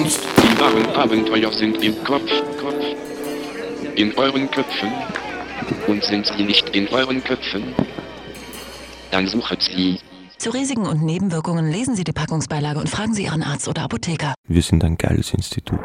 sonst? Die wahren Abenteuer sind im Kopf, Kopf. In euren Köpfen. Und sind sie nicht in euren Köpfen? Dann suchet sie. Zu Risiken und Nebenwirkungen lesen Sie die Packungsbeilage und fragen Sie Ihren Arzt oder Apotheker. Wir sind ein geiles Institut.